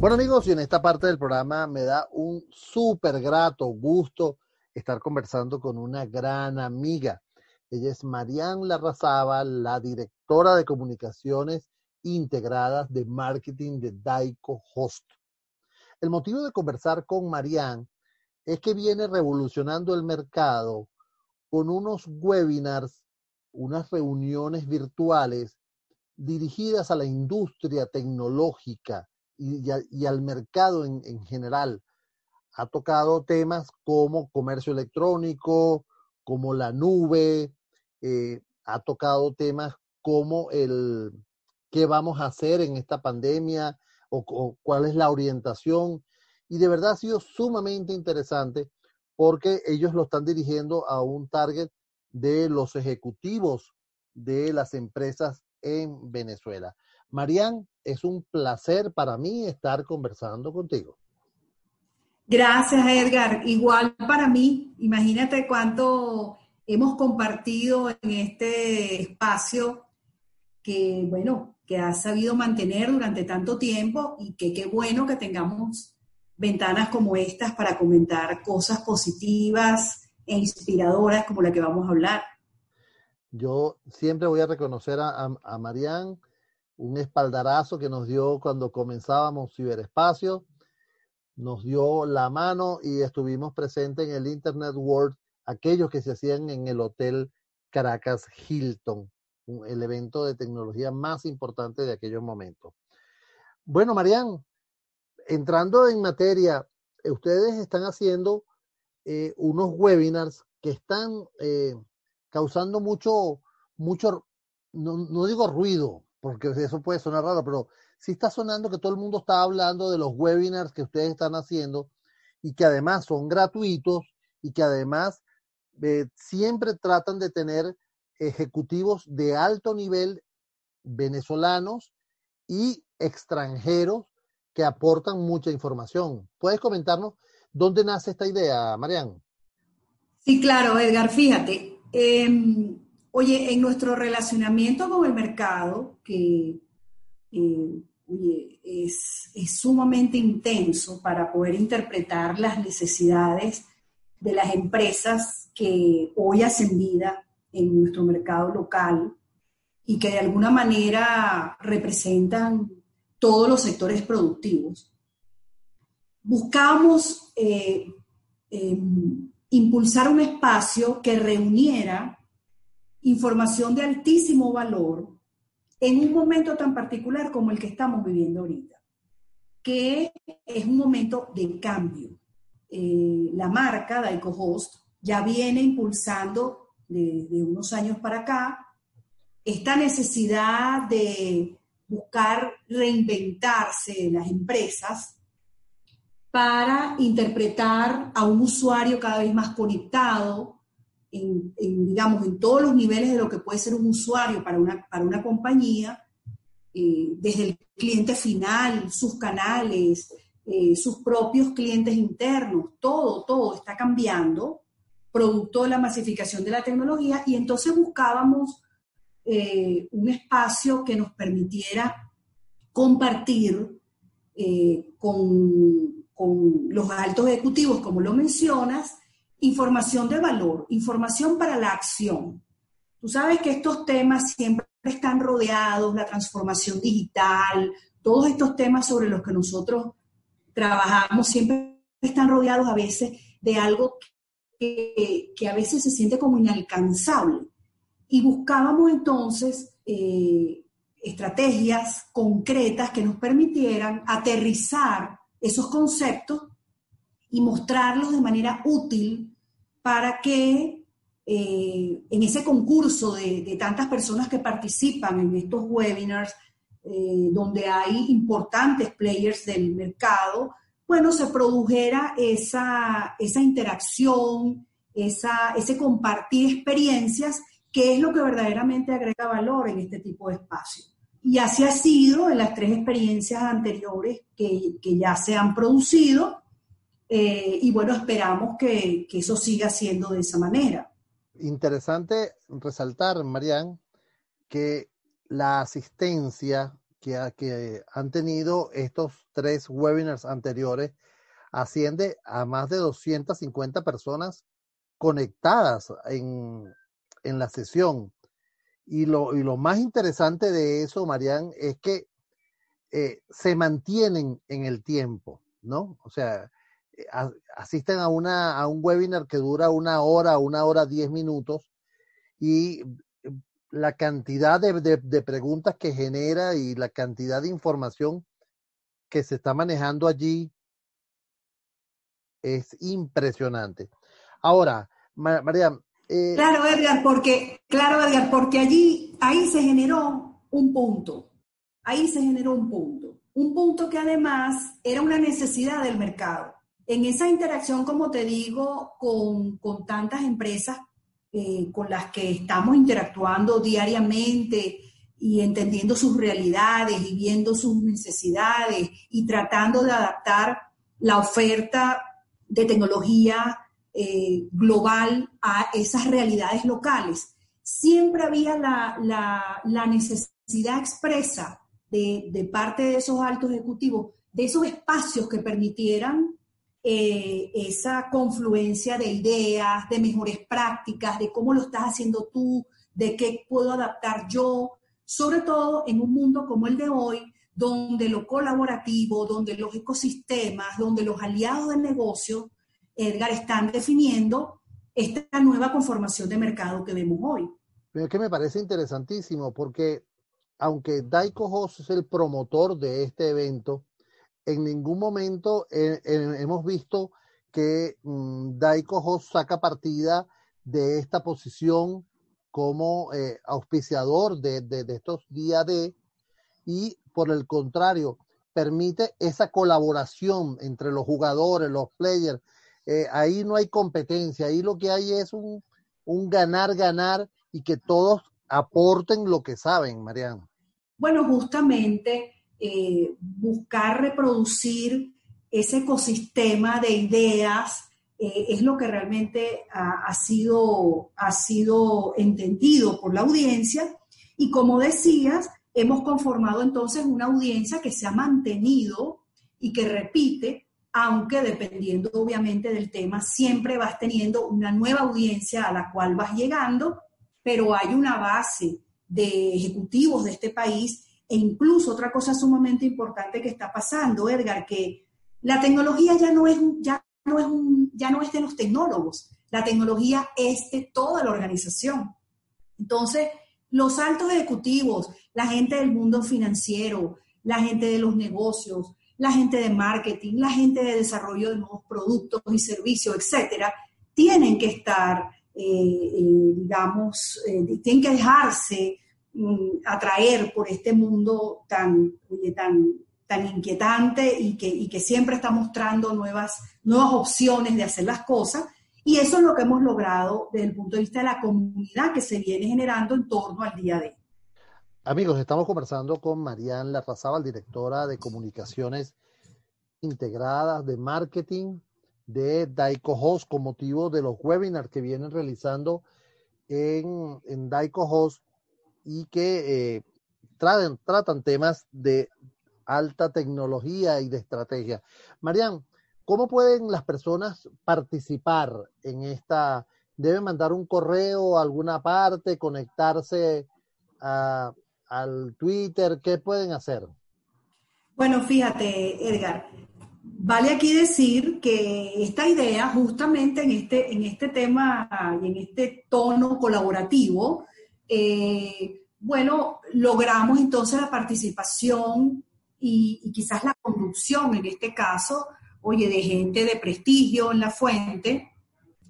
Bueno amigos, y en esta parte del programa me da un súper grato gusto estar conversando con una gran amiga. Ella es Marianne Larrazaba, la directora de comunicaciones integradas de marketing de Daico Host. El motivo de conversar con Marianne es que viene revolucionando el mercado con unos webinars, unas reuniones virtuales dirigidas a la industria tecnológica y, al mercado en, general. Ha tocado temas como comercio electrónico, como la nube, eh, ha tocado temas como el qué vamos a hacer en esta pandemia o, cuál es la orientación. Y de verdad ha sido sumamente interesante porque ellos lo están dirigiendo a un target de los ejecutivos de las empresas en Venezuela. Marian, es un placer para mí estar conversando contigo. Gracias, Edgar. Igual para mí, imagínate cuánto hemos compartido en este espacio que, bueno, que ha sabido mantener durante tanto tiempo y que qué bueno que tengamos ventanas como estas para comentar cosas positivas e inspiradoras como la que vamos a hablar. Yo siempre voy a reconocer a, a, Marianne un espaldarazo que nos dio cuando comenzábamos ciberespacio, nos dio la mano y estuvimos presentes en el Internet World, aquellos que se hacían en el Hotel Caracas Hilton, el evento de tecnología más importante de aquellos momentos. Bueno, Marian, entrando en materia, eh, ustedes están haciendo eh, unos webinars que están eh, causando mucho, mucho, no, no digo ruido, porque eso puede sonar raro, pero sí está sonando que todo el mundo está hablando de los webinars que ustedes están haciendo y que además son gratuitos y que además siempre tratan de tener ejecutivos de alto nivel venezolanos y extranjeros que aportan mucha información. ¿Puedes comentarnos dónde nace esta idea, Marian? Sí, claro, Edgar, fíjate. Em, Oye, en nuestro relacionamiento con el mercado, que eh, es, sumamente intenso para poder interpretar las necesidades de las empresas que hoy hacen vida en nuestro mercado local y que de alguna manera representan todos los sectores productivos. Buscamos eh, em, impulsar un espacio que reuniera información de altísimo valor en un momento tan particular como el que estamos viviendo ahorita, que es un momento de cambio. Eh, la marca Daiko Host ya viene impulsando de unos años para acá esta necesidad de buscar reinventarse en las empresas para interpretar a un usuario cada vez más conectado, en, digamos, en todos los niveles de lo que puede ser un usuario para una, para una compañía, eh, desde el cliente final, sus canales, eh, sus propios clientes internos, todo, todo está cambiando, producto de la masificación de la tecnología, y entonces buscábamos eh, un espacio que nos permitiera compartir con, con los altos ejecutivos, como lo mencionas, información de valor, información para la acción. Tú sabes que estos temas siempre están rodeados, la transformación digital, todos estos temas sobre los que nosotros trabajamos siempre están rodeados a veces de algo que, a veces se siente como inalcanzable. Y buscábamos entonces eh, estrategias concretas que nos permitieran aterrizar esos conceptos y mostrarlos de manera útil para que eh, en ese concurso de, tantas personas que participan en estos webinars, eh, donde hay importantes players del mercado, bueno, se produjera esa, esa interacción, esa, ese compartir experiencias, que es lo que verdaderamente agrega valor en este tipo de espacio. Y así ha sido en las tres experiencias anteriores que, que ya se han producido. Eh, y bueno, esperamos que, eso siga siendo de esa manera. interesante resaltar, Marian, que la asistencia que, que han tenido estos tres webinars anteriores asciende a más de 250 personas conectadas en, en la sesión. Y lo, y lo, más interesante de eso, Marian, es que eh, se mantienen en el tiempo, ¿no? O sea, eh, asisten a, una, a un webinar que dura una hora, una hora, diez minutos, y la cantidad de, de, de preguntas que genera y la cantidad de información que se está manejando allí es impresionante. Ahora, María. Eh, claro, Edgar, porque, claro, Edgar, porque allí, ahí se generó un punto. Ahí se generó un punto. Un punto que además era una necesidad del mercado. En esa interacción, como te digo, con, con tantas empresas eh, con las que estamos interactuando diariamente y entendiendo sus realidades y viendo sus necesidades y tratando de adaptar la oferta de tecnología eh, global a esas realidades locales. Siempre había la, necesidad expresa de, de, parte de esos altos ejecutivos, de esos espacios que permitieran eh, esa confluencia de ideas, de mejores prácticas, de cómo lo estás haciendo tú, de qué puedo adaptar yo, sobre todo en un mundo como el de hoy, donde lo colaborativo, donde los ecosistemas, donde los aliados del negocio, Edgar, están definiendo esta nueva conformación de mercado que vemos hoy. Pero es que me parece interesantísimo porque aunque Daiko Hoss es el promotor de este evento, en ningún momento eh, eh, hemos visto que mm, Daiko Hoss saca partida de esta posición como eh, auspiciador de, de, de, estos días de y por el contrario permite esa colaboración entre los jugadores, los players. Eh, ahí no hay competencia, ahí lo que hay es un, un ganar, ganar y que todos aporten lo que saben, Mariana. Bueno, justamente eh, buscar reproducir ese ecosistema de ideas eh, es lo que realmente ha, ha, sido, ha sido entendido por la audiencia. Y como decías, hemos conformado entonces una audiencia que se ha mantenido y que repite, aunque dependiendo obviamente del tema, siempre vas teniendo una nueva audiencia a la cual vas llegando, pero hay una base de ejecutivos de este país e incluso otra cosa sumamente importante que está pasando, Edgar, que la tecnología ya no es, ya no es, ya no es de los tecnólogos, la tecnología es de toda la organización. Entonces, los altos ejecutivos, la gente del mundo financiero, la gente de los negocios, la gente de marketing, la gente de desarrollo de nuevos productos y servicios, etcétera, tienen que estar, eh, eh, digamos, eh, tienen que dejarse Mm, atraer por este mundo tan, tan, tan inquietante y que, y que siempre está mostrando nuevas, nuevas opciones de hacer las cosas. Y eso es lo que hemos logrado desde el punto de vista de la comunidad que se viene generando en torno al día de hoy. Amigos, estamos conversando con Marian Larrazábal, directora de comunicaciones integradas de marketing de Daiko Host con motivo de los webinars que vienen realizando en, en Daiko Host y que eh, tratan temas de alta tecnología y de estrategia. Marian, ¿cómo pueden las personas participar en esta? ¿Deben mandar un correo a alguna parte, conectarse a, al Twitter? ¿Qué pueden hacer? Bueno, fíjate, Edgar, vale aquí decir que esta idea, justamente en este, en este tema y en este tono colaborativo, eh, bueno, logramos entonces la participación y, quizás la conducción en este caso, oye, de gente de prestigio en la fuente,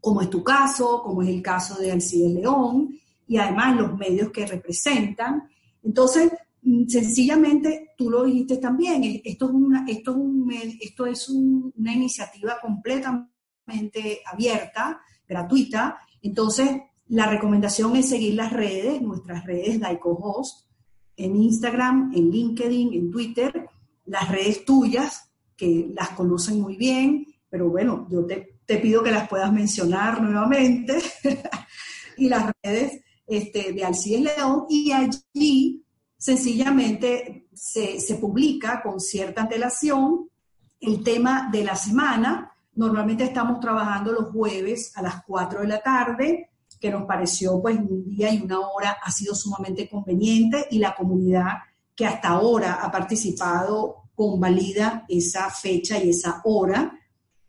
como es tu caso, como es el caso de Alcides León, y además los medios que representan. Entonces, mm, sencillamente, tú lo dijiste también, esto es una, esto es esto es una iniciativa completamente abierta, gratuita. Entonces, la recomendación es seguir las redes, nuestras redes Daiko Host, en Instagram, en LinkedIn, en Twitter, las redes tuyas, que las conocen muy bien, pero bueno, yo te, pido que las puedas mencionar nuevamente. y las redes este, de Alcides León y allí sencillamente se, se publica con cierta antelación el tema de la semana. Normalmente estamos trabajando los jueves a las 4 de la tarde, que nos pareció pues un día y una hora ha sido sumamente conveniente y la comunidad que hasta ahora ha participado convalida esa fecha y esa hora.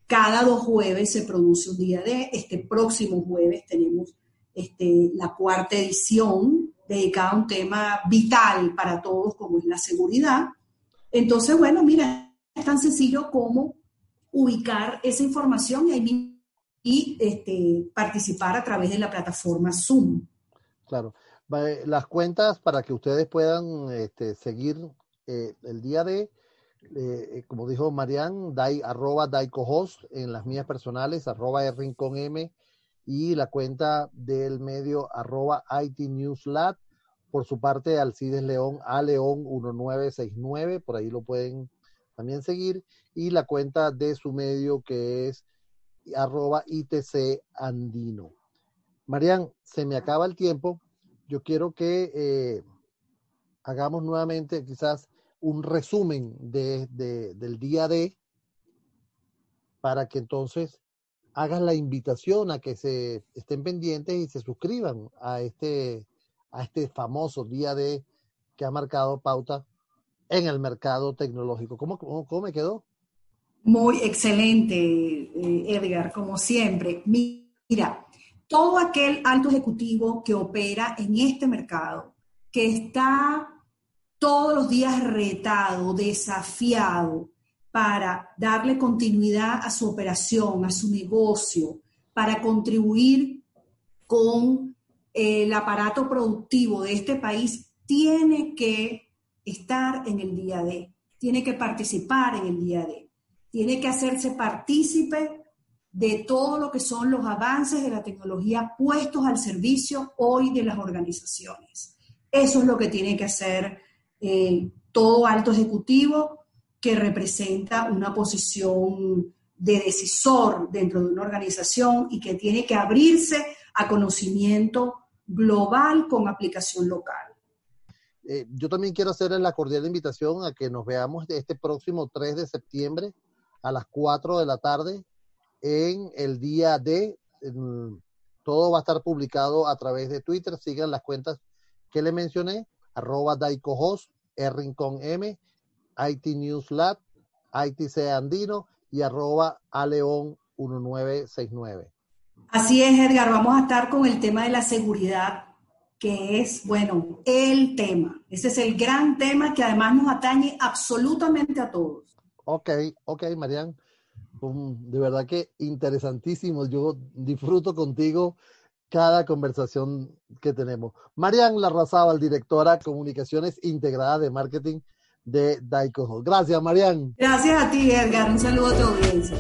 Cada dos jueves se produce un día de, este próximo jueves tenemos este, la cuarta edición dedicada a un tema vital para todos como es la seguridad. Entonces, bueno, mira, es tan sencillo como ubicar esa información y, este, participar a través de la plataforma Zoom. Claro. Las cuentas para que ustedes puedan este, seguir eh, el día de, eh, como dijo Marian, dai, arroba daicohost en las mías personales, arroba M y la cuenta del medio arroba IT Newslat. Por su parte, Alcides León, a León 1969, por ahí lo pueden también seguir. Y la cuenta de su medio que es arroba ITC. Marian, se me acaba el tiempo. Yo quiero que eh, hagamos nuevamente quizás un resumen de, del día de para que entonces hagas la invitación a que se estén pendientes y se suscriban a este, a este famoso día de que ha marcado pauta en el mercado tecnológico. ¿Cómo, cómo, me quedó? Muy excelente, eh, Edgar, como siempre. Mira, todo aquel alto ejecutivo que opera en este mercado, que está todos los días retado, desafiado para darle continuidad a su operación, a su negocio, para contribuir con eh, el aparato productivo de este país, tiene que estar en el día de, tiene que participar en el día de, tiene que hacerse partícipe de todo lo que son los avances de la tecnología puestos al servicio hoy de las organizaciones. Eso es lo que tiene que hacer eh, todo alto ejecutivo que representa una posición de decisor dentro de una organización y que tiene que abrirse a conocimiento global con aplicación local. Eh, yo también quiero hacerles la cordial invitación a que nos veamos este próximo 3 de septiembre a las 4 de la tarde en el día de, todo va a estar publicado a través de Twitter, sigan las cuentas que le mencioné, arroba daicohost, rincón IT News Lab, ITC Andino y arroba aleón 1969. Así es, Edgar, vamos a estar con el tema de la seguridad, que es, bueno, el tema. Ese es el gran tema que además nos atañe absolutamente a todos. Ok, ok, Marian. De verdad que interesantísimo. Yo disfruto contigo cada conversación que tenemos. Marian Larrazábal, directora Comunicaciones Integradas de Marketing de Daico. Gracias, Marian. Gracias a ti, Edgar. Un saludo a tu audiencia.